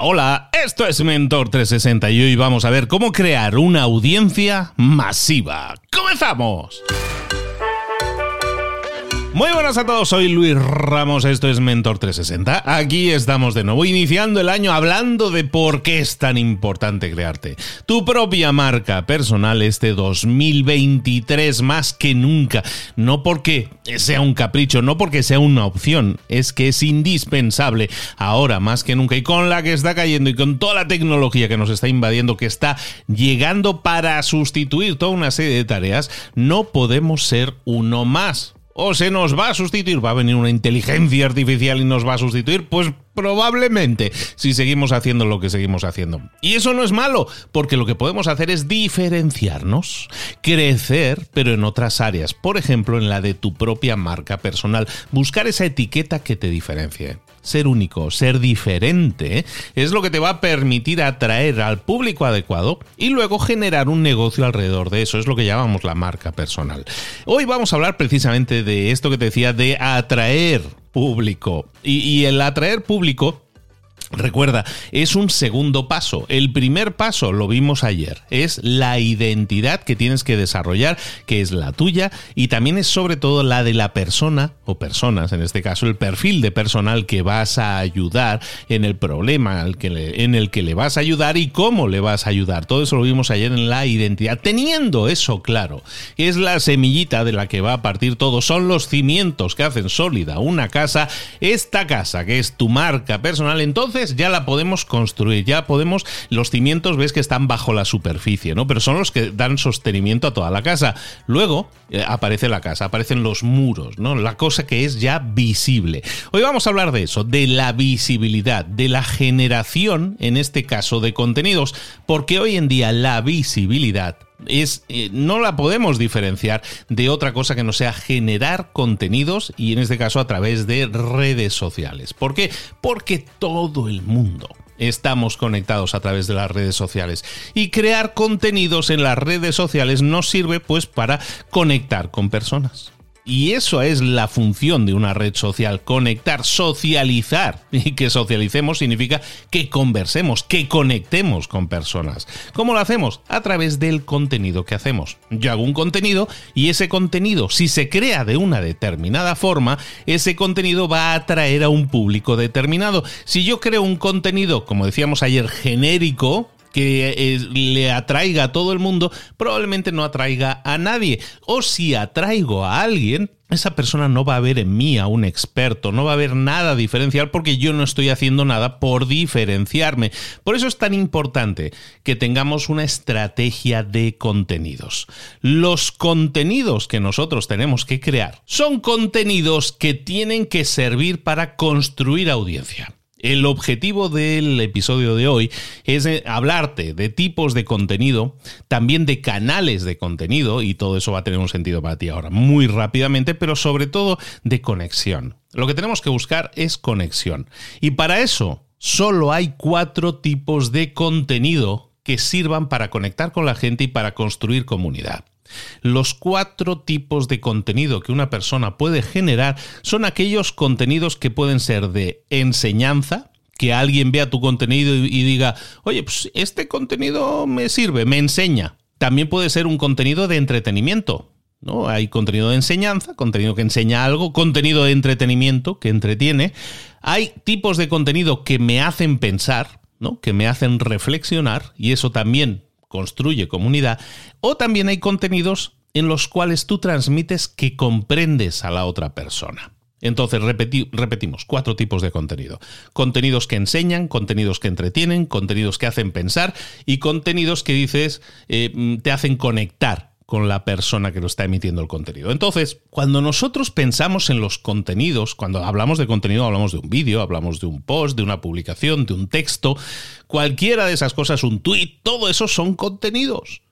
Hola, esto es Mentor 360 y hoy vamos a ver cómo crear una audiencia masiva. ¡Comenzamos! Muy buenas a todos, soy Luis Ramos, esto es Mentor 360. Aquí estamos de nuevo, iniciando el año hablando de por qué es tan importante crearte tu propia marca personal este 2023 más que nunca. No porque sea un capricho, no porque sea una opción, es que es indispensable ahora más que nunca y con la que está cayendo y con toda la tecnología que nos está invadiendo, que está llegando para sustituir toda una serie de tareas, no podemos ser uno más o se nos va a sustituir, va a venir una inteligencia artificial y nos va a sustituir, pues probablemente si seguimos haciendo lo que seguimos haciendo. Y eso no es malo, porque lo que podemos hacer es diferenciarnos, crecer, pero en otras áreas, por ejemplo en la de tu propia marca personal, buscar esa etiqueta que te diferencie ser único, ser diferente, es lo que te va a permitir atraer al público adecuado y luego generar un negocio alrededor de eso. Es lo que llamamos la marca personal. Hoy vamos a hablar precisamente de esto que te decía, de atraer público. Y, el atraer público Recuerda, es un segundo paso. El primer paso, lo vimos ayer, es la identidad que tienes que desarrollar, que es la tuya, y también es sobre todo la de la persona, o personas en este caso, el perfil de personal que vas a ayudar en el problema en el que le vas a ayudar y cómo le vas a ayudar. Todo eso lo vimos ayer en la identidad. Teniendo eso claro, es la semillita de la que va a partir todo, son los cimientos que hacen sólida una casa, esta casa que es tu marca personal, entonces ya la podemos construir, ya podemos, los cimientos ves que están bajo la superficie, ¿no? Pero son los que dan sostenimiento a toda la casa. Luego eh, aparece la casa, aparecen los muros, ¿no? La cosa que es ya visible. Hoy vamos a hablar de eso, de la visibilidad, de la generación, en este caso, de contenidos, porque hoy en día la visibilidad es eh, no la podemos diferenciar de otra cosa que no sea generar contenidos y en este caso a través de redes sociales. ¿Por qué? Porque todo el mundo estamos conectados a través de las redes sociales y crear contenidos en las redes sociales nos sirve pues para conectar con personas. Y eso es la función de una red social, conectar, socializar. Y que socialicemos significa que conversemos, que conectemos con personas. ¿Cómo lo hacemos? A través del contenido que hacemos. Yo hago un contenido y ese contenido, si se crea de una determinada forma, ese contenido va a atraer a un público determinado. Si yo creo un contenido, como decíamos ayer, genérico, que eh, le atraiga a todo el mundo, probablemente no atraiga a nadie. O si atraigo a alguien, esa persona no va a ver en mí a un experto, no va a ver nada diferencial porque yo no estoy haciendo nada por diferenciarme. Por eso es tan importante que tengamos una estrategia de contenidos. Los contenidos que nosotros tenemos que crear son contenidos que tienen que servir para construir audiencia. El objetivo del episodio de hoy es eh, hablarte de tipos de contenido, también de canales de contenido, y todo eso va a tener un sentido para ti ahora muy rápidamente, pero sobre todo de conexión. Lo que tenemos que buscar es conexión. Y para eso solo hay cuatro tipos de contenido que sirvan para conectar con la gente y para construir comunidad. Los cuatro tipos de contenido que una persona puede generar son aquellos contenidos que pueden ser de enseñanza, que alguien vea tu contenido y, diga, oye, pues este contenido me sirve, me enseña. También puede ser un contenido de entretenimiento. ¿no? Hay contenido de enseñanza, contenido que enseña algo, contenido de entretenimiento que entretiene. Hay tipos de contenido que me hacen pensar, ¿no? que me hacen reflexionar, y eso también construye comunidad, o también hay contenidos en los cuales tú transmites que comprendes a la otra persona. Entonces, repetimos, cuatro tipos de contenido. Contenidos que enseñan, contenidos que entretienen, contenidos que hacen pensar y contenidos que dices eh, te hacen conectar con la persona que lo está emitiendo el contenido. Entonces, cuando nosotros pensamos en los contenidos, cuando hablamos de contenido, hablamos de un vídeo, hablamos de un post, de una publicación, de un texto, cualquiera de esas cosas, un tweet, todo eso son contenidos.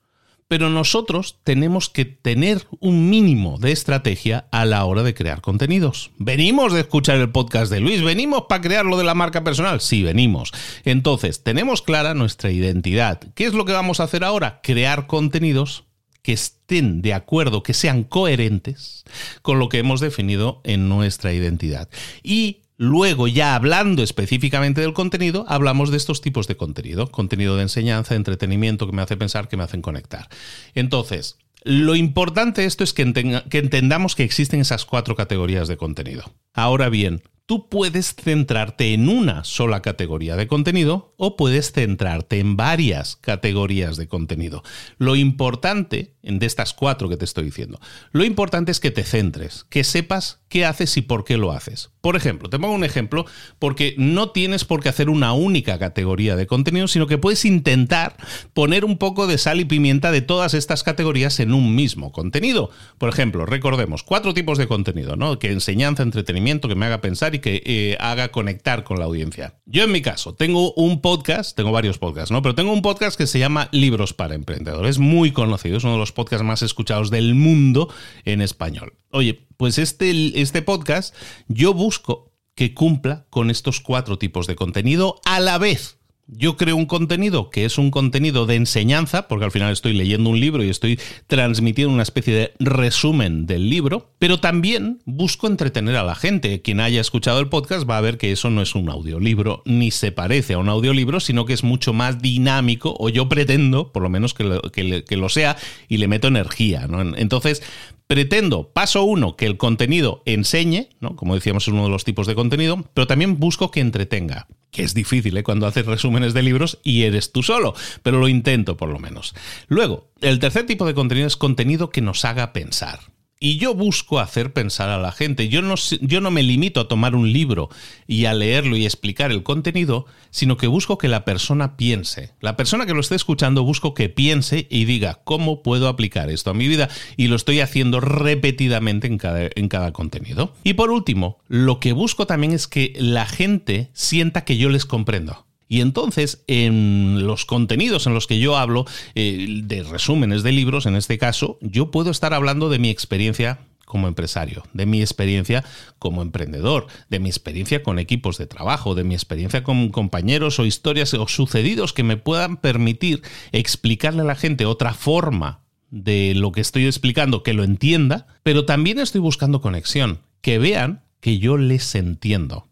Pero nosotros tenemos que tener un mínimo de estrategia a la hora de crear contenidos. ¿Venimos de escuchar el podcast de Luis? ¿Venimos para crear lo de la marca personal? Sí, venimos. Entonces, tenemos clara nuestra identidad. ¿Qué es lo que vamos a hacer ahora? Crear contenidos que estén de acuerdo, que sean coherentes con lo que hemos definido en nuestra identidad. Y Luego, ya hablando específicamente del contenido, hablamos de estos tipos de contenido. Contenido de enseñanza, entretenimiento, que me hace pensar, que me hacen conectar. Entonces, lo importante de esto es que entendamos que existen esas cuatro categorías de contenido. Ahora bien, tú puedes centrarte en una sola categoría de contenido o puedes centrarte en varias categorías de contenido. Lo importante de estas cuatro que te estoy diciendo, lo importante es que te centres, que sepas qué haces y por qué lo haces. Por ejemplo, te pongo un ejemplo porque no tienes por qué hacer una única categoría de contenido, sino que puedes intentar poner un poco de sal y pimienta de todas estas categorías en un mismo contenido. Por ejemplo, recordemos cuatro tipos de contenido, ¿no? Que enseñanza, entretenimiento, que me haga pensar que eh, haga conectar con la audiencia. Yo en mi caso tengo un podcast, tengo varios podcasts, ¿no? Pero tengo un podcast que se llama Libros para Emprendedores, muy conocido, es uno de los podcasts más escuchados del mundo en español. Oye, pues este, este podcast yo busco que cumpla con estos cuatro tipos de contenido a la vez yo creo un contenido que es un contenido de enseñanza, porque al final estoy leyendo un libro y estoy transmitiendo una especie de resumen del libro, pero también busco entretener a la gente. Quien haya escuchado el podcast va a ver que eso no es un audiolibro, ni se parece a un audiolibro, sino que es mucho más dinámico, o yo pretendo, por lo menos que lo, que, lo sea, y le meto energía. Entonces, pretendo, paso uno, que el contenido enseñe, ¿no? como decíamos, es uno de los tipos de contenido, pero también busco que entretenga que es difícil ¿eh? cuando haces resúmenes de libros y eres tú solo, pero lo intento por lo menos. Luego, el tercer tipo de contenido es contenido que nos haga pensar. Y yo busco hacer pensar a la gente. Yo no, yo no me limito a tomar un libro y a leerlo y explicar el contenido, sino que busco que la persona piense. La persona que lo esté escuchando busco que piense y diga cómo puedo aplicar esto a mi vida y lo estoy haciendo repetidamente en cada, en cada contenido. Y por último, lo que busco también es que la gente sienta que yo les comprendo. Y entonces, en los contenidos en los que yo hablo, eh, de resúmenes de libros, en este caso, yo puedo estar hablando de mi experiencia como empresario, de mi experiencia como emprendedor, de mi experiencia con equipos de trabajo, de mi experiencia con compañeros o historias o sucedidos que me puedan permitir explicarle a la gente otra forma de lo que estoy explicando, que lo entienda, pero también estoy buscando conexión, que vean que yo les entiendo.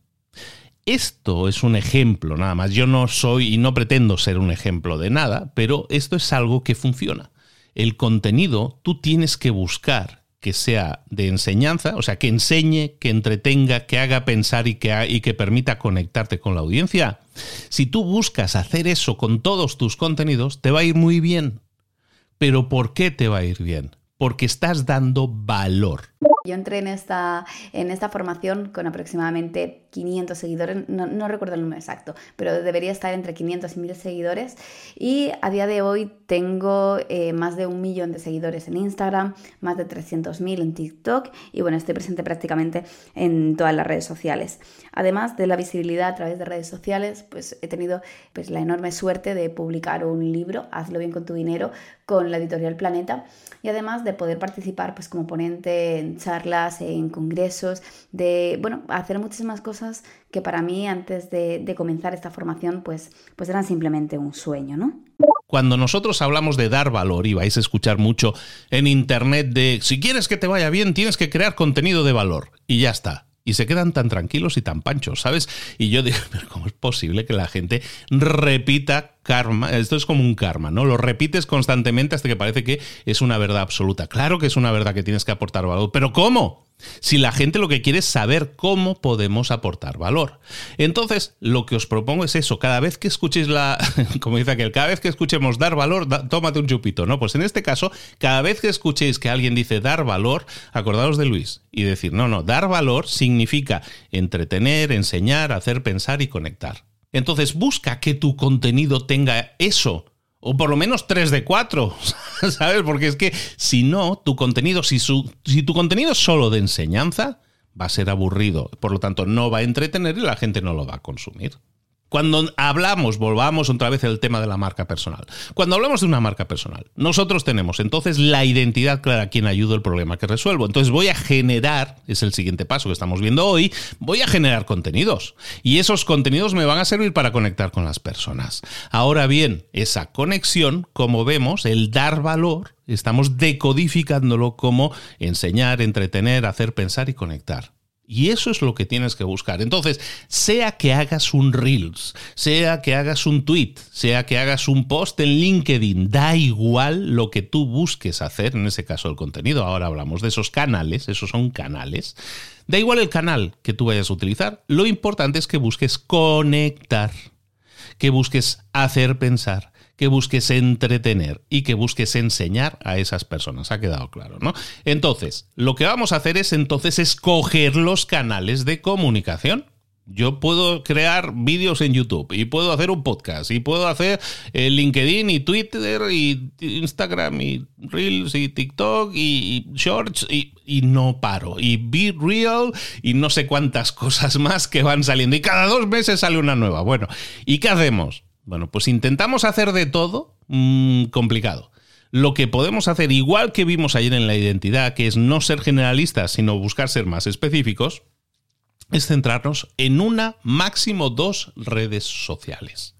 Esto es un ejemplo nada más. Yo no soy y no pretendo ser un ejemplo de nada, pero esto es algo que funciona. El contenido tú tienes que buscar que sea de enseñanza, o sea, que enseñe, que entretenga, que haga pensar y que, y que permita conectarte con la audiencia. Si tú buscas hacer eso con todos tus contenidos, te va a ir muy bien. Pero ¿por qué te va a ir bien? Porque estás dando valor. Yo entré en esta, en esta formación con aproximadamente 500 seguidores, no, recuerdo el número exacto, pero debería estar entre 500 y 1000 seguidores. Y a día de hoy tengo eh, más de un millón de seguidores en Instagram, más de 300.000 en TikTok y bueno, estoy presente prácticamente en todas las redes sociales. Además de la visibilidad a través de redes sociales, pues he tenido pues, la enorme suerte de publicar un libro, Hazlo bien con tu dinero, con la editorial Planeta y además de poder participar pues como ponente en charlas, en congresos, de bueno, hacer muchísimas cosas que para mí antes de, comenzar esta formación pues, pues eran simplemente un sueño, ¿no? Cuando nosotros hablamos de dar valor, y vais a escuchar mucho en internet de si quieres que te vaya bien, tienes que crear contenido de valor. Y ya está y se quedan tan tranquilos y tan panchos, ¿sabes? Y yo digo, pero ¿cómo es posible que la gente repita karma? Esto es como un karma, ¿no? Lo repites constantemente hasta que parece que es una verdad absoluta. Claro que es una verdad que tienes que aportar valor, pero ¿cómo? Si la gente lo que quiere es saber cómo podemos aportar valor. Entonces, lo que os propongo es eso. Cada vez que escuchéis la. Como dice aquel, cada vez que escuchemos dar valor, tómate un chupito, ¿no? Pues en este caso, cada vez que escuchéis que alguien dice dar valor, acordaos de Luis y decir, no, no, dar valor significa entretener, enseñar, hacer pensar y conectar. Entonces, busca que tu contenido tenga eso o por lo menos 3 de 4, ¿sabes? Porque es que si no, tu contenido, si, si tu contenido es solo de enseñanza, va a ser aburrido. Por lo tanto, no va a entretener y la gente no lo va a consumir. Cuando hablamos, volvamos otra vez al tema de la marca personal. Cuando hablamos de una marca personal, nosotros tenemos entonces la identidad clara, quien ayuda el problema que resuelvo. Entonces voy a generar, es el siguiente paso que estamos viendo hoy, voy a generar contenidos. Y esos contenidos me van a servir para conectar con las personas. Ahora bien, esa conexión, como vemos, el dar valor, estamos decodificándolo como enseñar, entretener, hacer pensar y conectar. Y eso es lo que tienes que buscar. Entonces, sea que hagas un Reels, sea que hagas un tweet, sea que hagas un post en LinkedIn, da igual lo que tú busques hacer, en ese caso el contenido, ahora hablamos de esos canales, esos son canales, da igual el canal que tú vayas a utilizar, lo importante es que busques conectar, que busques hacer pensar, que busques entretener y que busques enseñar a esas personas. Ha quedado claro, ¿no? Entonces, lo que vamos a hacer es entonces escoger los canales de comunicación. Yo puedo crear vídeos en YouTube y puedo hacer un podcast y puedo hacer eh, LinkedIn y Twitter y Instagram y Reels y TikTok y Shorts y, y, no paro. Y Be Real y no sé cuántas cosas más que van saliendo. Y cada dos meses sale una nueva. Bueno, ¿y qué hacemos? Bueno, pues intentamos hacer de todo mm, complicado. Lo que podemos hacer, igual que vimos ayer en la identidad, que es no ser generalistas, sino buscar ser más específicos, es centrarnos en una, máximo dos redes sociales.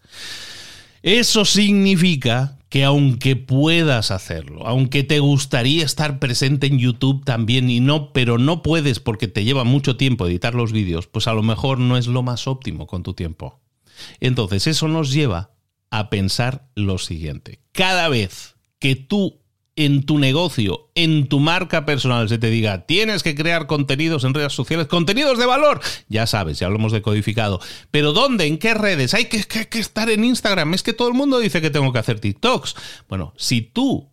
Eso significa que aunque puedas hacerlo, aunque te gustaría estar presente en YouTube también y no, pero no puedes porque te lleva mucho tiempo editar los vídeos, pues a lo mejor no es lo más óptimo con tu tiempo. Entonces, eso nos lleva a pensar lo siguiente. Cada vez que tú en tu negocio, en tu marca personal, se te diga, tienes que crear contenidos en redes sociales, contenidos de valor, ya sabes, ya hablamos de codificado, pero ¿dónde? ¿En qué redes? Hay que, que, estar en Instagram, es que todo el mundo dice que tengo que hacer TikToks. Bueno, si tú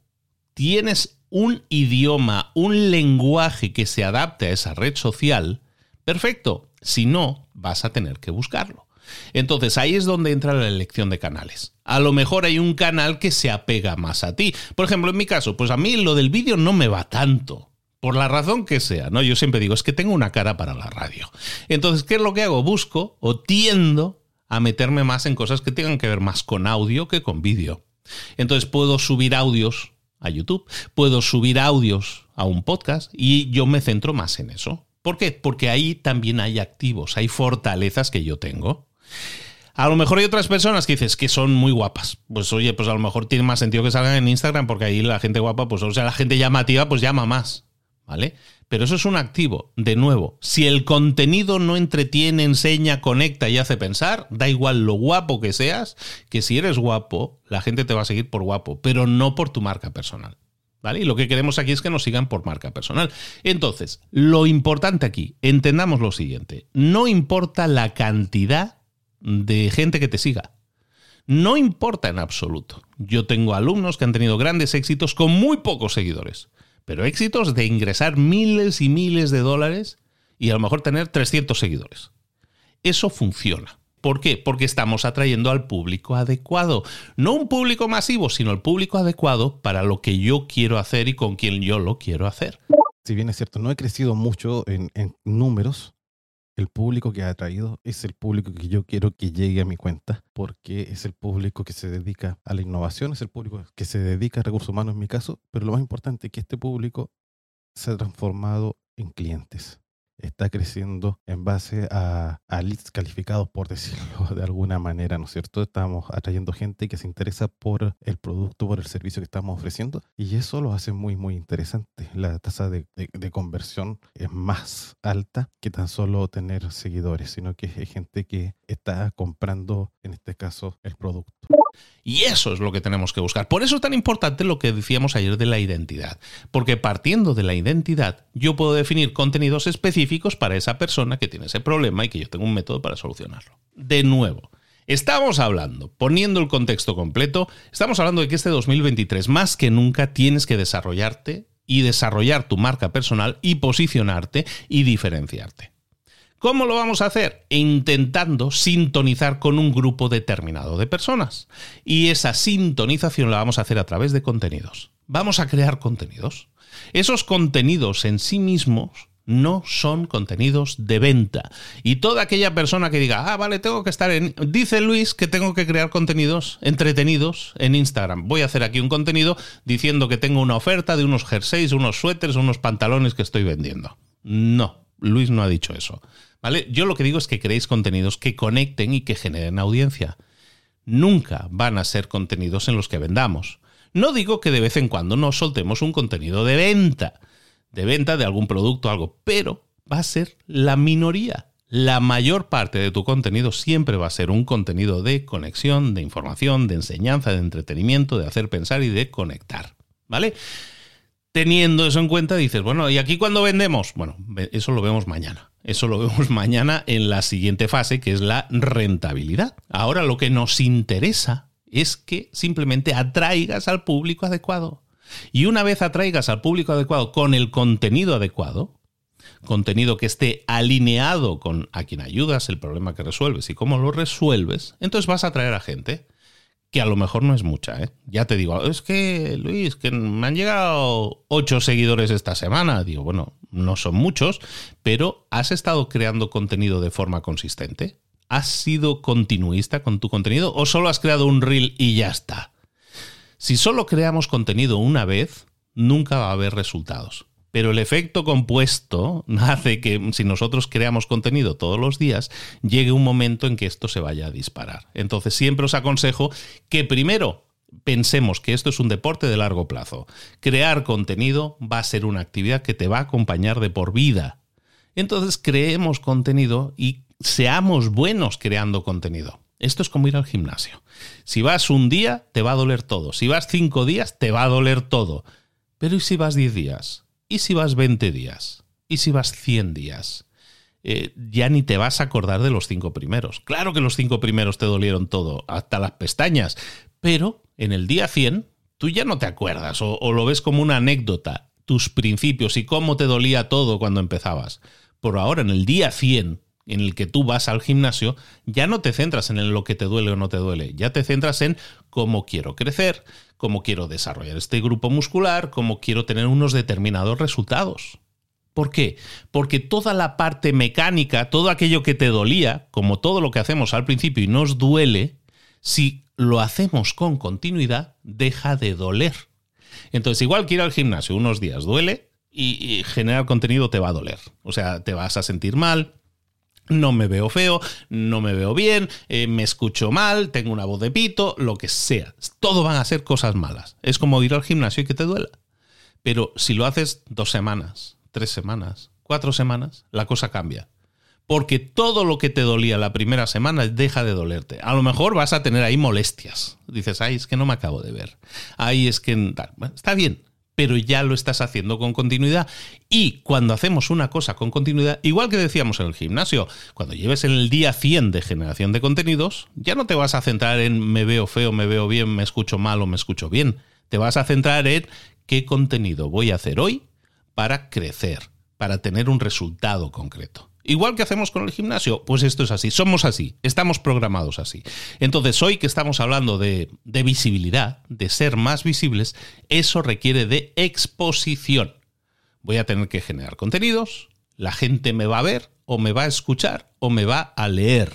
tienes un idioma, un lenguaje que se adapte a esa red social, perfecto, si no, vas a tener que buscarlo. Entonces ahí es donde entra la elección de canales. A lo mejor hay un canal que se apega más a ti. Por ejemplo, en mi caso, pues a mí lo del vídeo no me va tanto. Por la razón que sea, ¿no? Yo siempre digo, es que tengo una cara para la radio. Entonces, ¿qué es lo que hago? Busco o tiendo a meterme más en cosas que tengan que ver más con audio que con vídeo. Entonces puedo subir audios a YouTube, puedo subir audios a un podcast y yo me centro más en eso. ¿Por qué? Porque ahí también hay activos, hay fortalezas que yo tengo. A lo mejor hay otras personas que dices que son muy guapas. Pues oye, pues a lo mejor tiene más sentido que salgan en Instagram porque ahí la gente guapa, pues o sea, la gente llamativa pues llama más, ¿vale? Pero eso es un activo. De nuevo, si el contenido no entretiene, enseña, conecta y hace pensar, da igual lo guapo que seas, que si eres guapo, la gente te va a seguir por guapo, pero no por tu marca personal. ¿Vale? Y lo que queremos aquí es que nos sigan por marca personal. Entonces, lo importante aquí, entendamos lo siguiente, no importa la cantidad de gente que te siga. No importa en absoluto. Yo tengo alumnos que han tenido grandes éxitos con muy pocos seguidores, pero éxitos de ingresar miles y miles de dólares y a lo mejor tener 300 seguidores. Eso funciona. ¿Por qué? Porque estamos atrayendo al público adecuado. No un público masivo, sino el público adecuado para lo que yo quiero hacer y con quien yo lo quiero hacer. Si bien es cierto, no he crecido mucho en, en números, el público que ha atraído es el público que yo quiero que llegue a mi cuenta, porque es el público que se dedica a la innovación, es el público que se dedica a recursos humanos en mi caso, pero lo más importante es que este público se ha transformado en clientes está creciendo en base a, leads calificados, por decirlo de alguna manera, ¿no es cierto? Estamos atrayendo gente que se interesa por el producto, por el servicio que estamos ofreciendo y eso lo hace muy, muy interesante. La tasa de, de conversión es más alta que tan solo tener seguidores, sino que es gente que está comprando, en este caso, el producto. Y eso es lo que tenemos que buscar. Por eso es tan importante lo que decíamos ayer de la identidad. Porque partiendo de la identidad, yo puedo definir contenidos específicos para esa persona que tiene ese problema y que yo tengo un método para solucionarlo. De nuevo, Estamos hablando, poniendo el contexto completo, estamos hablando de que este 2023 más que nunca tienes que desarrollarte y desarrollar tu marca personal y posicionarte y diferenciarte. ¿Cómo lo vamos a hacer? Intentando sintonizar con un grupo determinado de personas. Y esa sintonización la vamos a hacer a través de contenidos. Vamos a crear contenidos. Esos contenidos en sí mismos no son contenidos de venta. Y toda aquella persona que diga, ah, vale, tengo que estar en... Dice Luis que tengo que crear contenidos entretenidos en Instagram. Voy a hacer aquí un contenido diciendo que tengo una oferta de unos jerseys, unos suéteres, unos pantalones que estoy vendiendo. No, Luis no ha dicho eso. ¿Vale? Yo lo que digo es que creéis contenidos que conecten y que generen audiencia. Nunca van a ser contenidos en los que vendamos. No digo que de vez en cuando nos soltemos un contenido de venta, de venta de algún producto o algo, pero va a ser la minoría. La mayor parte de tu contenido siempre va a ser un contenido de conexión, de información, de enseñanza, de entretenimiento, de hacer pensar y de conectar. ¿Vale? Teniendo eso en cuenta, dices, bueno, ¿y aquí cuando vendemos? Bueno, eso lo vemos mañana. Eso lo vemos mañana en la siguiente fase, que es la rentabilidad. Ahora lo que nos interesa es que simplemente atraigas al público adecuado. Y una vez atraigas al público adecuado con el contenido adecuado, contenido que esté alineado con a quien ayudas, el problema que resuelves y cómo lo resuelves, entonces vas a atraer a gente que a lo mejor no es mucha, ¿eh? Ya te digo, es que, Luis, que me han llegado ocho seguidores esta semana. Digo, bueno, no son muchos, pero ¿has estado creando contenido de forma consistente? ¿Has sido continuista con tu contenido o solo has creado un reel y ya está? Si solo creamos contenido una vez, nunca va a haber resultados. Pero el efecto compuesto hace que si nosotros creamos contenido todos los días, llegue un momento en que esto se vaya a disparar. Entonces siempre os aconsejo que primero pensemos que esto es un deporte de largo plazo. Crear contenido va a ser una actividad que te va a acompañar de por vida. Entonces creemos contenido y seamos buenos creando contenido. Esto es como ir al gimnasio. Si vas un día, te va a doler todo. Si vas cinco días, te va a doler todo. Pero ¿y si vas diez días? ¿Y si vas 20 días? ¿Y si vas 100 días? Eh, ya ni te vas a acordar de los cinco primeros. Claro que los cinco primeros te dolieron todo, hasta las pestañas, pero en el día 100 tú ya no te acuerdas o, o lo ves como una anécdota, tus principios y cómo te dolía todo cuando empezabas. Por ahora, en el día 100, en el que tú vas al gimnasio, ya no te centras en lo que te duele o no te duele, ya te centras en cómo quiero crecer, cómo quiero desarrollar este grupo muscular, cómo quiero tener unos determinados resultados. ¿Por qué? Porque toda la parte mecánica, todo aquello que te dolía, como todo lo que hacemos al principio y nos duele, si lo hacemos con continuidad, deja de doler. Entonces, igual que ir al gimnasio unos días duele y, generar contenido te va a doler. O sea, te vas a sentir mal, no me veo feo, no me veo bien, eh, me escucho mal, tengo una voz de pito, lo que sea. Todo van a ser cosas malas. Es como ir al gimnasio y que te duela. Pero si lo haces dos semanas, tres semanas, cuatro semanas, la cosa cambia. Porque todo lo que te dolía la primera semana deja de dolerte. A lo mejor vas a tener ahí molestias. Dices, ay, es que no me acabo de ver. Ay, es que... está bien, pero ya lo estás haciendo con continuidad. Y cuando hacemos una cosa con continuidad, igual que decíamos en el gimnasio, cuando lleves en el día 100 de generación de contenidos, ya no te vas a centrar en me veo feo, me veo bien, me escucho mal o me escucho bien. Te vas a centrar en qué contenido voy a hacer hoy para crecer, para tener un resultado concreto. Igual que hacemos con el gimnasio, pues esto es así, somos así, estamos programados así. Entonces, hoy que estamos hablando de, visibilidad, de ser más visibles, eso requiere de exposición. Voy a tener que generar contenidos, la gente me va a ver o me va a escuchar o me va a leer.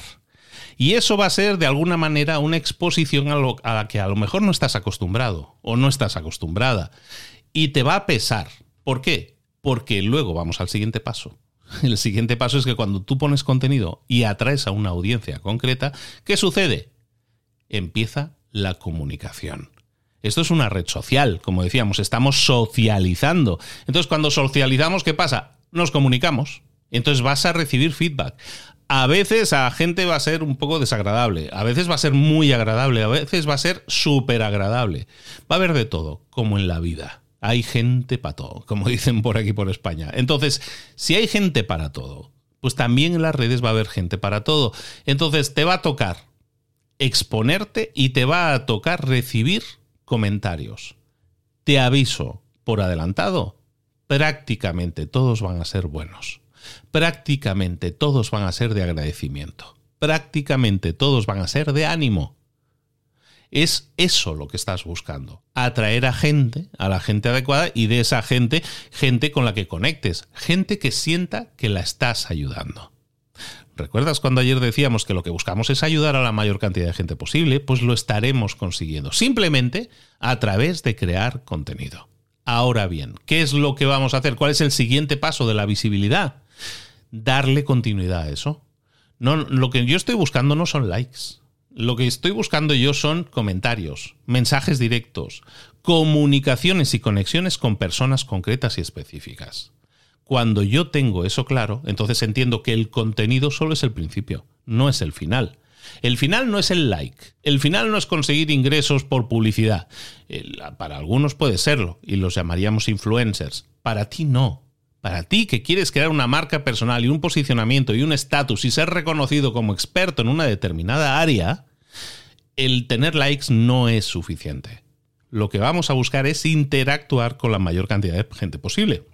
Y eso va a ser de alguna manera una exposición a, a la que a lo mejor no estás acostumbrado o no estás acostumbrada. Y te va a pesar. ¿Por qué? Porque luego vamos al siguiente paso el siguiente paso es que cuando tú pones contenido y atraes a una audiencia concreta, ¿qué sucede? Empieza la comunicación. Esto es una red social, como decíamos, estamos socializando. Entonces, cuando socializamos, ¿qué pasa? Nos comunicamos. Entonces vas a recibir feedback. A veces a gente va a ser un poco desagradable, a veces va a ser muy agradable, a veces va a ser súper agradable. Va a haber de todo, como en la vida hay gente para todo, como dicen por aquí por España. Entonces, si hay gente para todo, pues también en las redes va a haber gente para todo. Entonces, te va a tocar exponerte y te va a tocar recibir comentarios. Te aviso por adelantado, prácticamente todos van a ser buenos. Prácticamente todos van a ser de agradecimiento. Prácticamente todos van a ser de ánimo. Es eso lo que estás buscando. Atraer a gente, a la gente adecuada y de esa gente, gente con la que conectes, gente que sienta que la estás ayudando. ¿Recuerdas cuando ayer decíamos que lo que buscamos es ayudar a la mayor cantidad de gente posible? Pues lo estaremos consiguiendo, simplemente a través de crear contenido. Ahora bien, ¿qué es lo que vamos a hacer? ¿Cuál es el siguiente paso de la visibilidad? Darle continuidad a eso. No, lo que yo estoy buscando no son likes. Lo que estoy buscando yo son comentarios, mensajes directos, comunicaciones y conexiones con personas concretas y específicas. Cuando yo tengo eso claro, entonces entiendo que el contenido solo es el principio, no es el final. El final no es el like, el final no es conseguir ingresos por publicidad. para algunos puede serlo y los llamaríamos influencers. Para ti no. Para ti que quieres crear una marca personal y un posicionamiento y un estatus y ser reconocido como experto en una determinada área, el tener likes no es suficiente. Lo que vamos a buscar es interactuar con la mayor cantidad de gente posible.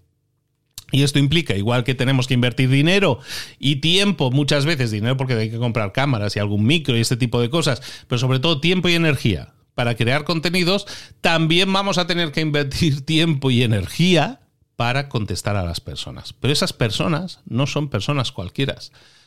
Y esto implica, igual que tenemos que invertir dinero y tiempo, muchas veces dinero porque hay que comprar cámaras y algún micro y este tipo de cosas, pero sobre todo tiempo y energía para crear contenidos, también vamos a tener que invertir tiempo y energía para contestar a las personas. Pero esas personas no son personas cualquiera,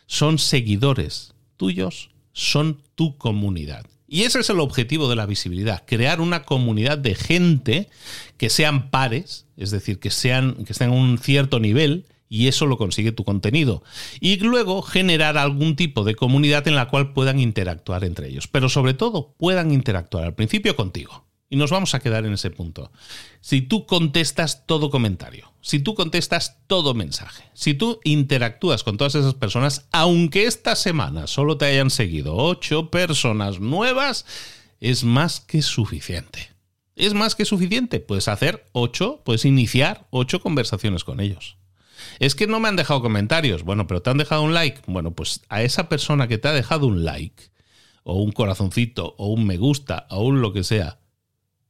son seguidores tuyos, son tu comunidad. Y ese es el objetivo de la visibilidad, crear una comunidad de gente que sean pares, es decir, que, sean, que estén a un cierto nivel, y eso lo consigue tu contenido. Y luego generar algún tipo de comunidad en la cual puedan interactuar entre ellos, pero sobre todo puedan interactuar al principio contigo. Y nos vamos a quedar en ese punto. Si tú contestas todo comentario, si tú contestas todo mensaje, si tú interactúas con todas esas personas, aunque esta semana solo te hayan seguido ocho personas nuevas, es más que suficiente. Es más que suficiente. Puedes hacer ocho, puedes iniciar ocho conversaciones con ellos. Es que no me han dejado comentarios. Bueno, pero te han dejado un like. Bueno, pues a esa persona que te ha dejado un like, o un corazoncito, o un me gusta, o un lo que sea,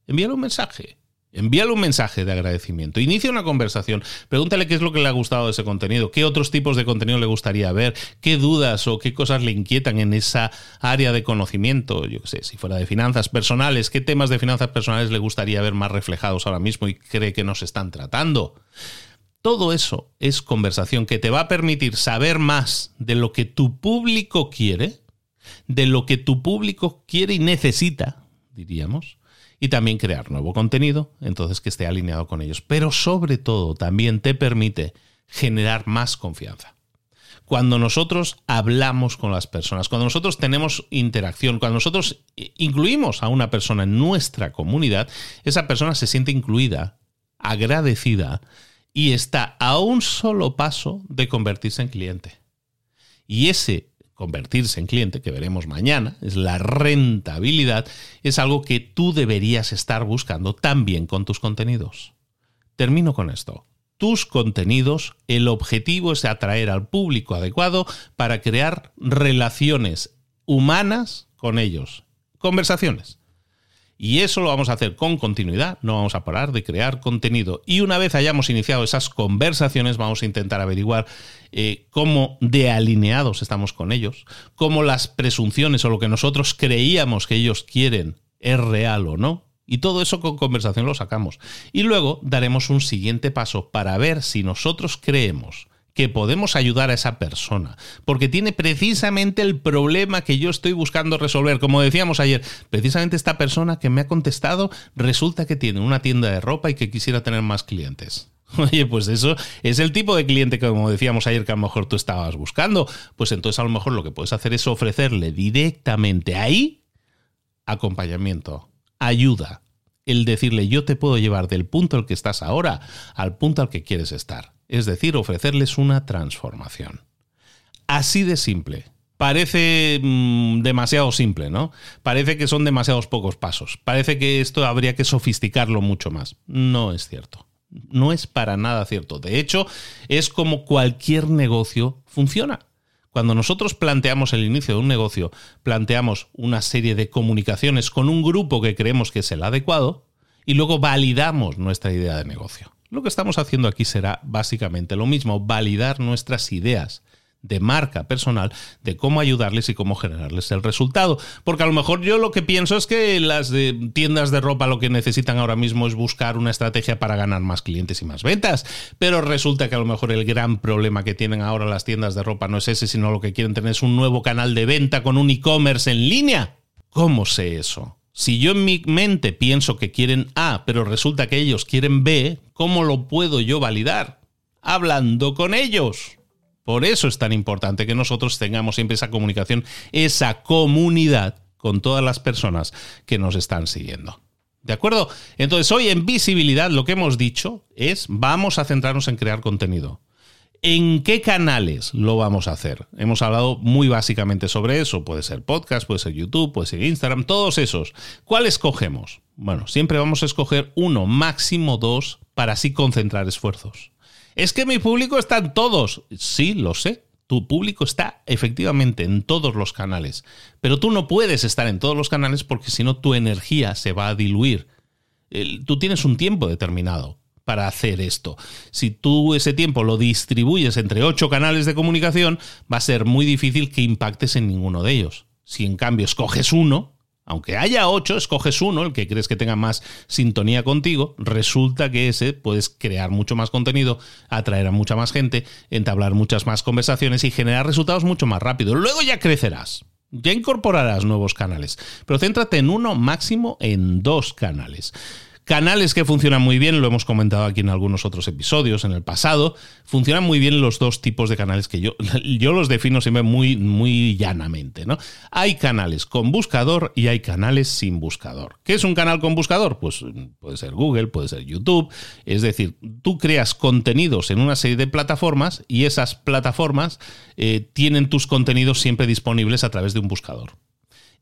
envíale un mensaje. Envíale un mensaje de agradecimiento. Inicia una conversación. Pregúntale qué es lo que le ha gustado de ese contenido, qué otros tipos de contenido le gustaría ver, qué dudas o qué cosas le inquietan en esa área de conocimiento. Yo qué sé, si fuera de finanzas personales, qué temas de finanzas personales le gustaría ver más reflejados ahora mismo y cree que no se están tratando. Todo eso es conversación que te va a permitir saber más de lo que tu público quiere, de lo que tu público quiere y necesita, diríamos y también crear nuevo contenido, entonces que esté alineado con ellos. Pero sobre todo también te permite generar más confianza. Cuando nosotros hablamos con las personas, cuando nosotros tenemos interacción, cuando nosotros incluimos a una persona en nuestra comunidad, esa persona se siente incluida, agradecida y está a un solo paso de convertirse en cliente. Y ese convertirse en cliente, que veremos mañana, es la rentabilidad, es algo que tú deberías estar buscando también con tus contenidos. Termino con esto. Tus contenidos, el objetivo es atraer al público adecuado para crear relaciones humanas con ellos. Conversaciones. Y eso lo vamos a hacer con continuidad, no vamos a parar de crear contenido. Y una vez hayamos iniciado esas conversaciones, vamos a intentar averiguar eh, cómo de alineados estamos con ellos, cómo las presunciones o lo que nosotros creíamos que ellos quieren es real o no. Y todo eso con conversación lo sacamos. Y luego daremos un siguiente paso para ver si nosotros creemos que podemos ayudar a esa persona, porque tiene precisamente el problema que yo estoy buscando resolver. Como decíamos ayer, precisamente esta persona que me ha contestado resulta que tiene una tienda de ropa y que quisiera tener más clientes. Oye, pues eso es el tipo de cliente que, como decíamos ayer, que a lo mejor tú estabas buscando. Pues entonces a lo mejor lo que puedes hacer es ofrecerle directamente ahí acompañamiento, ayuda, el decirle yo te puedo llevar del punto al que estás ahora al punto al que quieres estar es decir, ofrecerles una transformación. Así de simple. Parece mm, demasiado simple, ¿no? Parece que son demasiados pocos pasos. Parece que esto habría que sofisticarlo mucho más. No es cierto. No es para nada cierto. De hecho, es como cualquier negocio funciona. Cuando nosotros planteamos el inicio de un negocio, planteamos una serie de comunicaciones con un grupo que creemos que es el adecuado y luego validamos nuestra idea de negocio. Lo que estamos haciendo aquí será básicamente lo mismo, validar nuestras ideas de marca personal de cómo ayudarles y cómo generarles el resultado. Porque a lo mejor yo lo que pienso es que las tiendas de ropa lo que necesitan ahora mismo es buscar una estrategia para ganar más clientes y más ventas. Pero resulta que a lo mejor el gran problema que tienen ahora las tiendas de ropa no es ese, sino lo que quieren tener es un nuevo canal de venta con un e-commerce en línea. ¿Cómo sé eso? Si yo en mi mente pienso que quieren A, pero resulta que ellos quieren B, ¿cómo lo puedo yo validar? Hablando con ellos. Por eso es tan importante que nosotros tengamos siempre esa comunicación, esa comunidad con todas las personas que nos están siguiendo. ¿De acuerdo? Entonces hoy en visibilidad lo que hemos dicho es vamos a centrarnos en crear contenido. ¿En qué canales lo vamos a hacer? Hemos hablado muy básicamente sobre eso. Puede ser podcast, puede ser YouTube, puede ser Instagram, todos esos. ¿Cuál escogemos? Bueno, siempre vamos a escoger uno, máximo dos, para así concentrar esfuerzos. Es que mi público está en todos. Sí, lo sé. Tu público está efectivamente en todos los canales. Pero tú no puedes estar en todos los canales porque si no tu energía se va a diluir. Tú tienes un tiempo determinado para hacer esto. Si tú ese tiempo lo distribuyes entre ocho canales de comunicación, va a ser muy difícil que impactes en ninguno de ellos. Si en cambio escoges uno, aunque haya ocho, escoges uno, el que crees que tenga más sintonía contigo, resulta que ese puedes crear mucho más contenido, atraer a mucha más gente, entablar muchas más conversaciones y generar resultados mucho más rápido. Luego ya crecerás. Ya incorporarás nuevos canales, pero céntrate en uno máximo en dos canales. Canales que funcionan muy bien, lo hemos comentado aquí en algunos otros episodios en el pasado, funcionan muy bien los dos tipos de canales que yo, yo los defino siempre muy, muy llanamente. ¿no? Hay canales con buscador y hay canales sin buscador. ¿Qué es un canal con buscador? Pues puede ser Google, puede ser YouTube. Es decir, tú creas contenidos en una serie de plataformas y esas plataformas eh, tienen tus contenidos siempre disponibles a través de un buscador.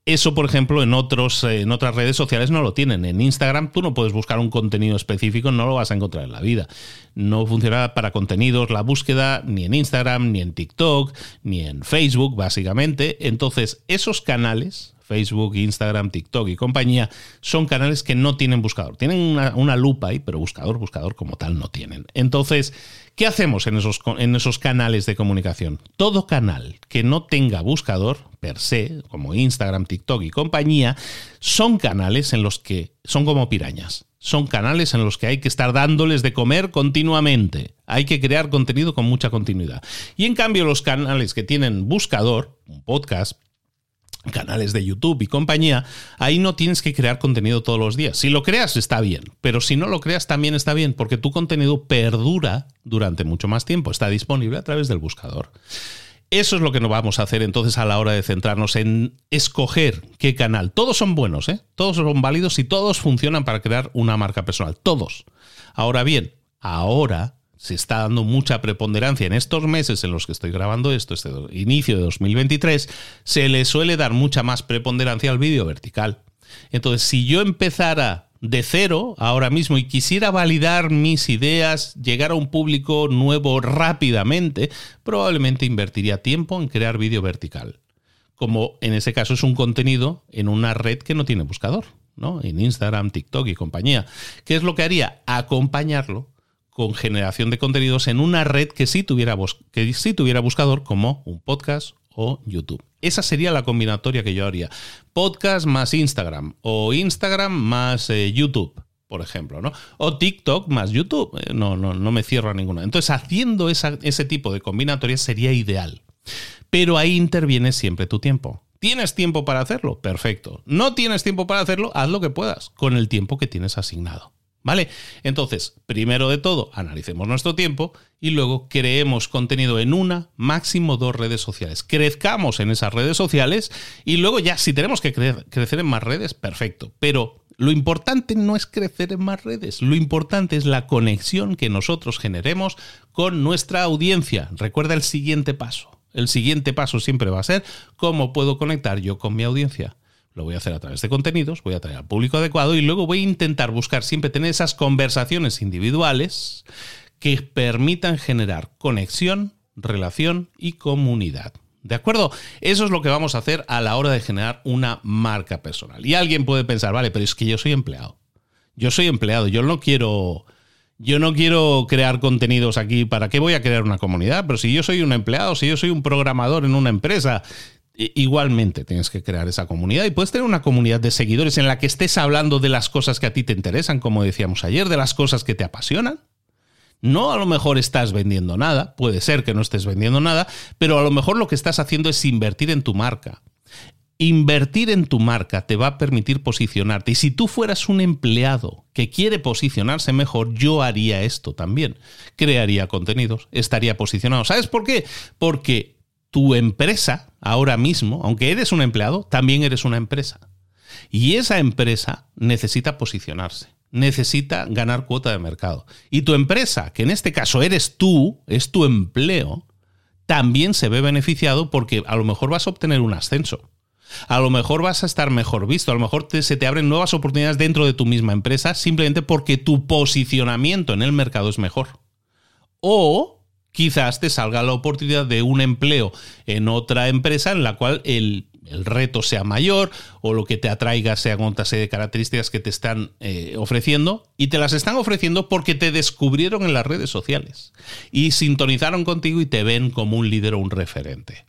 Eso, por ejemplo, en, otros, eh, en otras redes sociales no lo tienen. En Instagram tú no puedes buscar un contenido específico, no lo vas a encontrar en la vida. No funciona para contenidos la búsqueda ni en Instagram, ni en TikTok, ni en Facebook, básicamente. Entonces, esos canales, Facebook, Instagram, TikTok y compañía, son canales que no tienen buscador. Tienen una, lupa ahí, pero buscador, buscador como tal no tienen. Entonces, ¿Qué hacemos en esos, en esos canales de comunicación? Todo canal que no tenga buscador, per se, como Instagram, TikTok y compañía, son canales en los que son como pirañas. Son canales en los que hay que estar dándoles de comer continuamente. Hay que crear contenido con mucha continuidad. Y en cambio los canales que tienen buscador, un podcast, canales de YouTube y compañía, ahí no tienes que crear contenido todos los días. Si lo creas está bien, pero si no lo creas también está bien, porque tu contenido perdura durante mucho más tiempo, está disponible a través del buscador. Eso es lo que nos vamos a hacer entonces a la hora de centrarnos en escoger qué canal. Todos son buenos, ¿eh? todos son válidos y todos funcionan para crear una marca personal. Todos. Ahora bien, ahora se está dando mucha preponderancia en estos meses en los que estoy grabando esto, este inicio de 2023, se le suele dar mucha más preponderancia al vídeo vertical. Entonces, si yo empezara de cero ahora mismo y quisiera validar mis ideas, llegar a un público nuevo rápidamente, probablemente invertiría tiempo en crear vídeo vertical. Como en ese caso es un contenido en una red que no tiene buscador, ¿no? En Instagram, TikTok y compañía. ¿Qué es lo que haría? Acompañarlo con generación de contenidos en una red que sí tuviera, que sí tuviera buscador como un podcast o YouTube. Esa sería la combinatoria que yo haría. Podcast más Instagram o Instagram más eh, YouTube, por ejemplo, ¿no? O TikTok más YouTube. Eh, no, no, no me cierro a ninguna. Entonces, haciendo ese tipo de combinatoria sería ideal. Pero ahí interviene siempre tu tiempo. ¿Tienes tiempo para hacerlo? Perfecto. ¿No tienes tiempo para hacerlo? Haz lo que puedas con el tiempo que tienes asignado. ¿Vale? Entonces, primero de todo, analicemos nuestro tiempo y luego creemos contenido en una, máximo dos redes sociales. Crezcamos en esas redes sociales y luego ya, si tenemos que crecer en más redes, perfecto. Pero lo importante no es crecer en más redes, lo importante es la conexión que nosotros generemos con nuestra audiencia. Recuerda el siguiente paso. El siguiente paso siempre va a ser cómo puedo conectar yo con mi audiencia. Lo voy a hacer a través de contenidos, voy a traer al público adecuado y luego voy a intentar buscar siempre tener esas conversaciones individuales que permitan generar conexión, relación y comunidad. ¿De acuerdo? Eso es lo que vamos a hacer a la hora de generar una marca personal. Y alguien puede pensar, vale, pero es que yo soy empleado. Yo soy empleado, yo no quiero yo no quiero crear contenidos aquí, ¿para qué voy a crear una comunidad? Pero si yo soy un empleado, si yo soy un programador en una empresa, igualmente tienes que crear esa comunidad y puedes tener una comunidad de seguidores en la que estés hablando de las cosas que a ti te interesan, como decíamos ayer, de las cosas que te apasionan. No a lo mejor estás vendiendo nada, puede ser que no estés vendiendo nada, pero a lo mejor lo que estás haciendo es invertir en tu marca. Invertir en tu marca te va a permitir posicionarte. Y si tú fueras un empleado que quiere posicionarse mejor, yo haría esto también. Crearía contenidos, estaría posicionado. ¿Sabes por qué? Porque tu empresa, ahora mismo, aunque eres un empleado, también eres una empresa. Y esa empresa necesita posicionarse, necesita ganar cuota de mercado. Y tu empresa, que en este caso eres tú, es tu empleo, también se ve beneficiado porque a lo mejor vas a obtener un ascenso. A lo mejor vas a estar mejor visto, a lo mejor se te abren nuevas oportunidades dentro de tu misma empresa simplemente porque tu posicionamiento en el mercado es mejor. O quizás te salga la oportunidad de un empleo en otra empresa en la cual el, reto sea mayor o lo que te atraiga sea con otra serie de características que te están eh, ofreciendo y te las están ofreciendo porque te descubrieron en las redes sociales y sintonizaron contigo y te ven como un líder o un referente.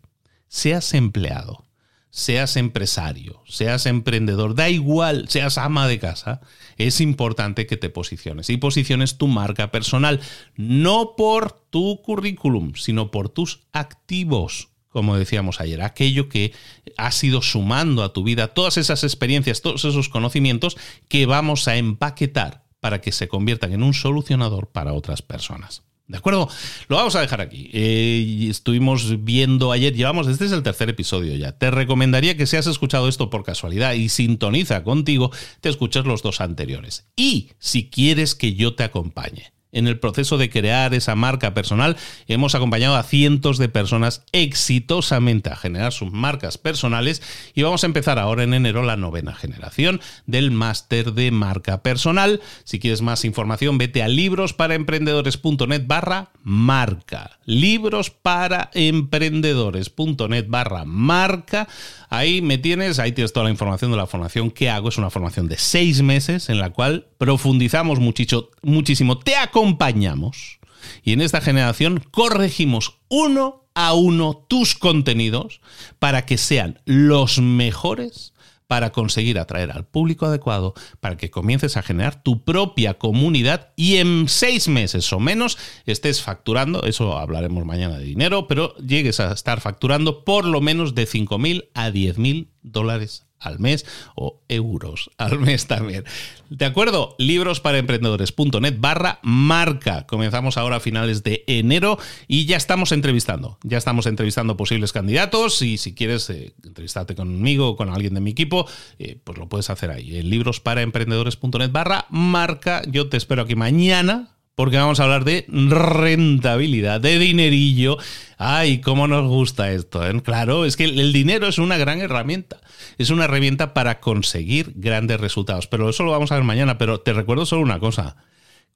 Seas empleado, seas empresario, seas emprendedor, da igual, seas ama de casa, es importante que te posiciones y posiciones tu marca personal, no por tu currículum, sino por tus activos, como decíamos ayer, aquello que has ido sumando a tu vida, todas esas experiencias, todos esos conocimientos que vamos a empaquetar para que se conviertan en un solucionador para otras personas. ¿De acuerdo? Lo vamos a dejar aquí. Eh, estuvimos viendo ayer, llevamos, este es el tercer episodio ya. Te recomendaría que si has escuchado esto por casualidad y sintoniza contigo, te escuches los dos anteriores. Y si quieres que yo te acompañe en el proceso de crear esa marca personal, hemos acompañado a cientos de personas exitosamente a generar sus marcas personales y vamos a empezar ahora en enero la novena generación del máster de marca personal. Si quieres más información, vete a librosparaemprendedores.net barra marca. Librosparaemprendedores.net barra marca. Ahí me tienes, ahí tienes toda la información de la formación que hago. Es una formación de seis meses en la cual profundizamos muchísimo, muchísimo. Te acompañamos y en esta generación corregimos uno a uno tus contenidos para que sean los mejores para conseguir atraer al público adecuado, para que comiences a generar tu propia comunidad y en seis meses o menos estés facturando, eso hablaremos mañana de dinero, pero llegues a estar facturando por lo menos de 5.000 a 10.000 dólares al mes o euros al mes también. ¿De acuerdo? Librosparaemprendedores.net barra marca. Comenzamos ahora a finales de enero y ya estamos entrevistando. Ya estamos entrevistando posibles candidatos y si quieres eh, entrevistarte conmigo o con alguien de mi equipo, eh, pues lo puedes hacer ahí. En librosparaemprendedores.net barra marca. Yo te espero aquí mañana porque vamos a hablar de rentabilidad, de dinerillo. Ay, cómo nos gusta esto. ¿eh? Claro, es que el dinero es una gran herramienta. Es una herramienta para conseguir grandes resultados. Pero eso lo vamos a ver mañana. Pero te recuerdo solo una cosa.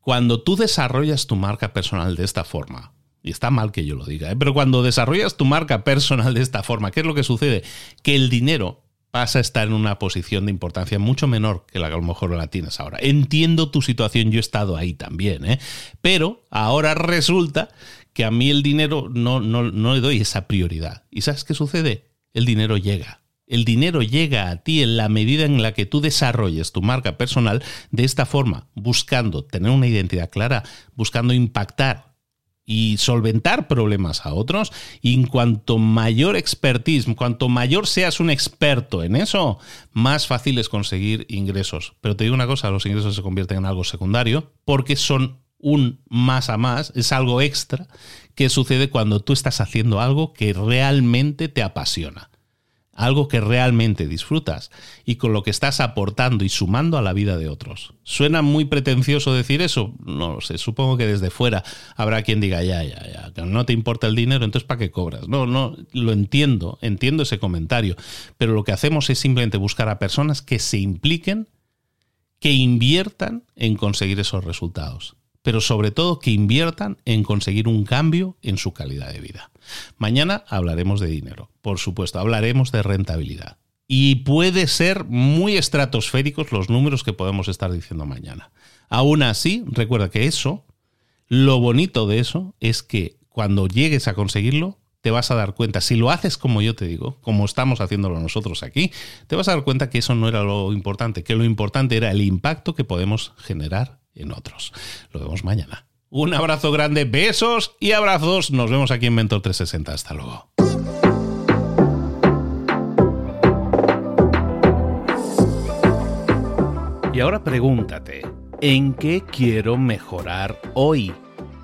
Cuando tú desarrollas tu marca personal de esta forma, y está mal que yo lo diga, ¿eh? pero cuando desarrollas tu marca personal de esta forma, ¿qué es lo que sucede? Que el dinero pasa a estar en una posición de importancia mucho menor que la que a lo mejor la tienes ahora. Entiendo tu situación, yo he estado ahí también, ¿eh? pero ahora resulta que a mí el dinero no, no, no le doy esa prioridad. ¿Y sabes qué sucede? El dinero llega. El dinero llega a ti en la medida en la que tú desarrolles tu marca personal de esta forma, buscando tener una identidad clara, buscando impactar y solventar problemas a otros. Y en cuanto mayor expertise, cuanto mayor seas un experto en eso, más fácil es conseguir ingresos. Pero te digo una cosa, los ingresos se convierten en algo secundario porque son un más a más, es algo extra que sucede cuando tú estás haciendo algo que realmente te apasiona algo que realmente disfrutas y con lo que estás aportando y sumando a la vida de otros. ¿Suena muy pretencioso decir eso? No lo sé, supongo que desde fuera habrá quien diga, ya, ya, ya, que no te importa el dinero, entonces ¿para qué cobras? No, no, lo entiendo, entiendo ese comentario, pero lo que hacemos es simplemente buscar a personas que se impliquen, que inviertan en conseguir esos resultados pero sobre todo que inviertan en conseguir un cambio en su calidad de vida. Mañana hablaremos de dinero, por supuesto, hablaremos de rentabilidad. Y puede ser muy estratosféricos los números que podemos estar diciendo mañana. Aún así, recuerda que eso, lo bonito de eso es que cuando llegues a conseguirlo, te vas a dar cuenta, si lo haces como yo te digo, como estamos haciéndolo nosotros aquí, te vas a dar cuenta que eso no era lo importante, que lo importante era el impacto que podemos generar en otros. Lo vemos mañana. Un abrazo grande, besos y abrazos. Nos vemos aquí en Mentor 360. Hasta luego. Y ahora pregúntate, ¿en qué quiero mejorar hoy?